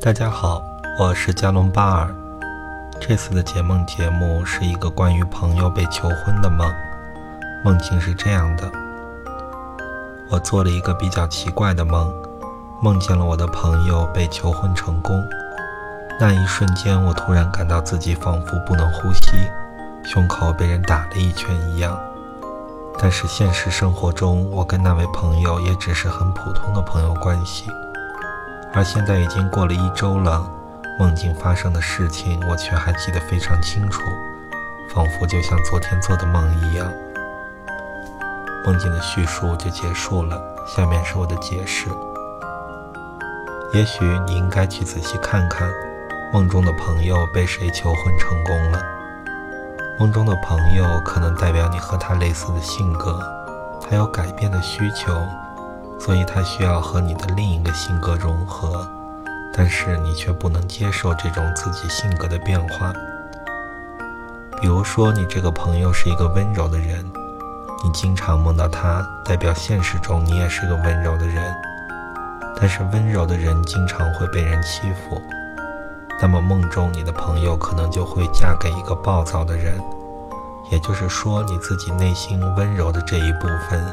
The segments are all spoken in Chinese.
大家好，我是加隆巴尔。这次的解梦节目是一个关于朋友被求婚的梦。梦境是这样的：我做了一个比较奇怪的梦，梦见了我的朋友被求婚成功。那一瞬间，我突然感到自己仿佛不能呼吸，胸口被人打了一拳一样。但是现实生活中，我跟那位朋友也只是很普通的朋友关系。而现在已经过了一周了，梦境发生的事情我却还记得非常清楚，仿佛就像昨天做的梦一样。梦境的叙述就结束了，下面是我的解释。也许你应该去仔细看看，梦中的朋友被谁求婚成功了。梦中的朋友可能代表你和他类似的性格，他有改变的需求，所以他需要和你的另一个性格融合，但是你却不能接受这种自己性格的变化。比如说，你这个朋友是一个温柔的人，你经常梦到他，代表现实中你也是个温柔的人，但是温柔的人经常会被人欺负。那么梦中你的朋友可能就会嫁给一个暴躁的人，也就是说你自己内心温柔的这一部分，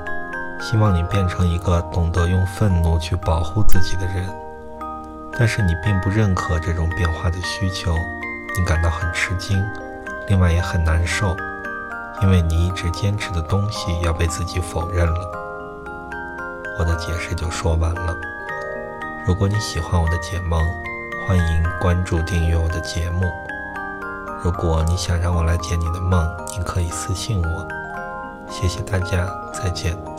希望你变成一个懂得用愤怒去保护自己的人，但是你并不认可这种变化的需求，你感到很吃惊，另外也很难受，因为你一直坚持的东西要被自己否认了。我的解释就说完了。如果你喜欢我的解梦，欢迎关注订阅我的节目。如果你想让我来解你的梦，你可以私信我。谢谢大家，再见。